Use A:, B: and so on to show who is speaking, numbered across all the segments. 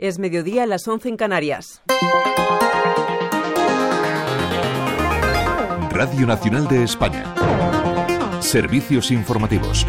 A: Es mediodía a las 11 en Canarias.
B: Radio Nacional de España. Servicios informativos.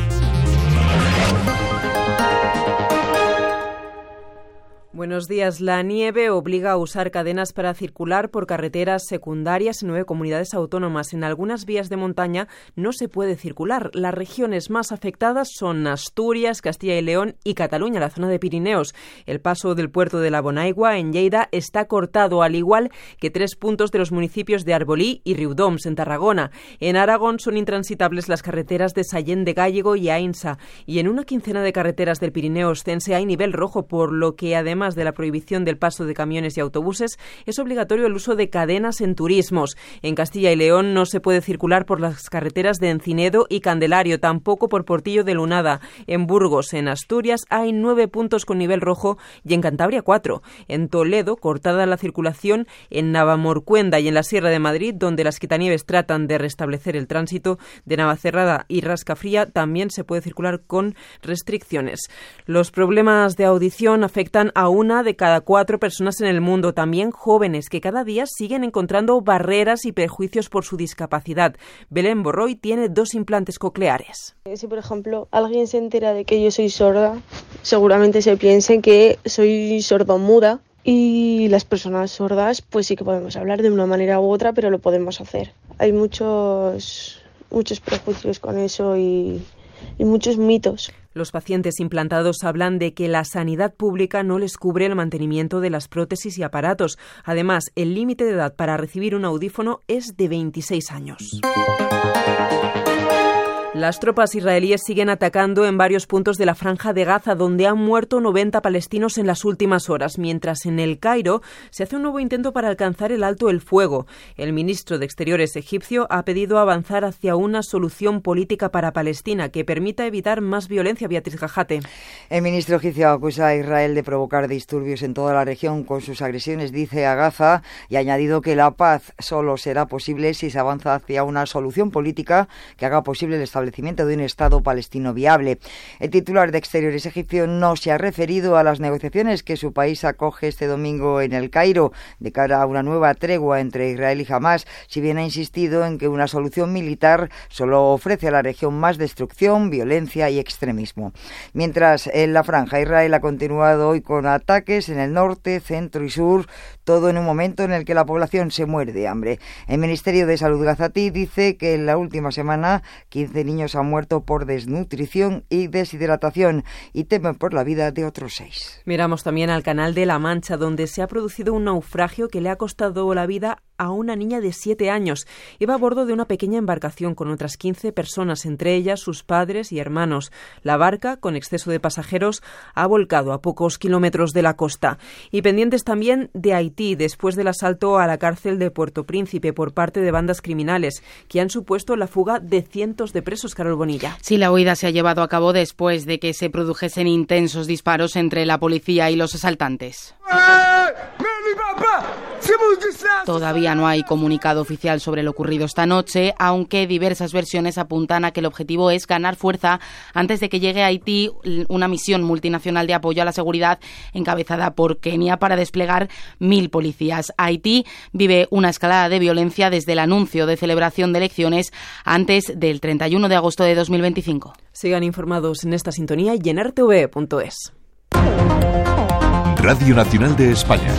A: Buenos días. La nieve obliga a usar cadenas para circular por carreteras secundarias en nueve comunidades autónomas. En algunas vías de montaña no se puede circular. Las regiones más afectadas son Asturias, Castilla y León y Cataluña, la zona de Pirineos. El paso del puerto de la Bonaigua en Lleida está cortado, al igual que tres puntos de los municipios de Arbolí y Riudoms, en Tarragona. En Aragón son intransitables las carreteras de Sallén de Gallego y Ainsa. Y en una quincena de carreteras del Pirineo Ostense hay nivel rojo, por lo que además de la prohibición del paso de camiones y autobuses, es obligatorio el uso de cadenas en turismos. En Castilla y León no se puede circular por las carreteras de Encinedo y Candelario, tampoco por Portillo de Lunada. En Burgos, en Asturias, hay nueve puntos con nivel rojo y en Cantabria cuatro. En Toledo, cortada la circulación en Navamorcuenda y en la Sierra de Madrid, donde las quitanieves tratan de restablecer el tránsito de Navacerrada y Rascafría, también se puede circular con restricciones. Los problemas de audición afectan a una de cada cuatro personas en el mundo, también jóvenes, que cada día siguen encontrando barreras y perjuicios por su discapacidad. Belén Borroy tiene dos implantes cocleares.
C: Si, por ejemplo, alguien se entera de que yo soy sorda, seguramente se piense que soy sordomuda y las personas sordas, pues sí que podemos hablar de una manera u otra, pero lo podemos hacer. Hay muchos, muchos prejuicios con eso y, y muchos mitos.
A: Los pacientes implantados hablan de que la sanidad pública no les cubre el mantenimiento de las prótesis y aparatos. Además, el límite de edad para recibir un audífono es de 26 años. Las tropas israelíes siguen atacando en varios puntos de la franja de Gaza, donde han muerto 90 palestinos en las últimas horas, mientras en el Cairo se hace un nuevo intento para alcanzar el alto el fuego. El ministro de Exteriores egipcio ha pedido avanzar hacia una solución política para Palestina que permita evitar más violencia. Beatriz Gajate.
D: El ministro egipcio acusa a Israel de provocar disturbios en toda la región con sus agresiones, dice a Gaza, y ha añadido que la paz solo será posible si se avanza hacia una solución política que haga posible el establecimiento de un Estado palestino viable. El titular de Exteriores egipcio no se ha referido a las negociaciones que su país acoge este domingo en el Cairo de cara a una nueva tregua entre Israel y Hamas, si bien ha insistido en que una solución militar solo ofrece a la región más destrucción, violencia y extremismo. Mientras en la franja Israel ha continuado hoy con ataques en el norte, centro y sur, todo en un momento en el que la población se muere de hambre. El Ministerio de Salud gazatí dice que en la última semana 15 niños han muerto por desnutrición y deshidratación y temen por la vida de otros seis.
A: Miramos también al canal de La Mancha, donde se ha producido un naufragio que le ha costado la vida a una niña de siete años. Iba a bordo de una pequeña embarcación con otras 15 personas, entre ellas sus padres y hermanos. La barca, con exceso de pasajeros, ha volcado a pocos kilómetros de la costa. Y pendientes también de Haití, después del asalto a la cárcel de Puerto Príncipe por parte de bandas criminales, que han supuesto la fuga de cientos de presos, Carol Bonilla.
E: Sí, la huida se ha llevado a cabo después de que se produjesen intensos disparos entre la policía y los asaltantes. Todavía no hay comunicado oficial sobre lo ocurrido esta noche, aunque diversas versiones apuntan a que el objetivo es ganar fuerza antes de que llegue a Haití una misión multinacional de apoyo a la seguridad encabezada por Kenia para desplegar mil policías. Haití vive una escalada de violencia desde el anuncio de celebración de elecciones antes del 31 de agosto de 2025.
A: Sigan informados en esta sintonía y en rtv.es.
B: Radio Nacional de España.